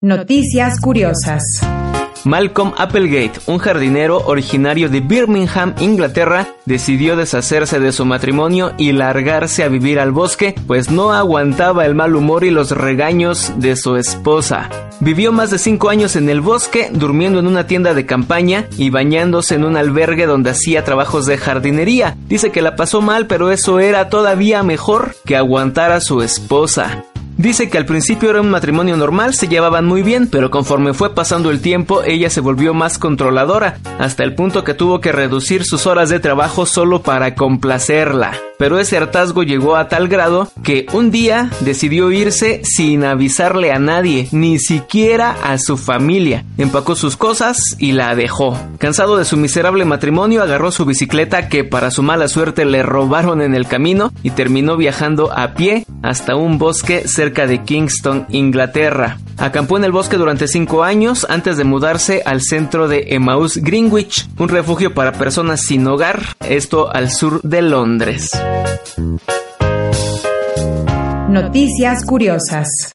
Noticias curiosas. Malcolm Applegate, un jardinero originario de Birmingham, Inglaterra, decidió deshacerse de su matrimonio y largarse a vivir al bosque, pues no aguantaba el mal humor y los regaños de su esposa. Vivió más de cinco años en el bosque, durmiendo en una tienda de campaña y bañándose en un albergue donde hacía trabajos de jardinería. Dice que la pasó mal, pero eso era todavía mejor que aguantar a su esposa. Dice que al principio era un matrimonio normal, se llevaban muy bien, pero conforme fue pasando el tiempo, ella se volvió más controladora, hasta el punto que tuvo que reducir sus horas de trabajo solo para complacerla pero ese hartazgo llegó a tal grado que un día decidió irse sin avisarle a nadie, ni siquiera a su familia. Empacó sus cosas y la dejó. Cansado de su miserable matrimonio, agarró su bicicleta que para su mala suerte le robaron en el camino y terminó viajando a pie hasta un bosque cerca de Kingston, Inglaterra. Acampó en el bosque durante cinco años antes de mudarse al centro de Emmaus Greenwich, un refugio para personas sin hogar, esto al sur de Londres. Noticias curiosas.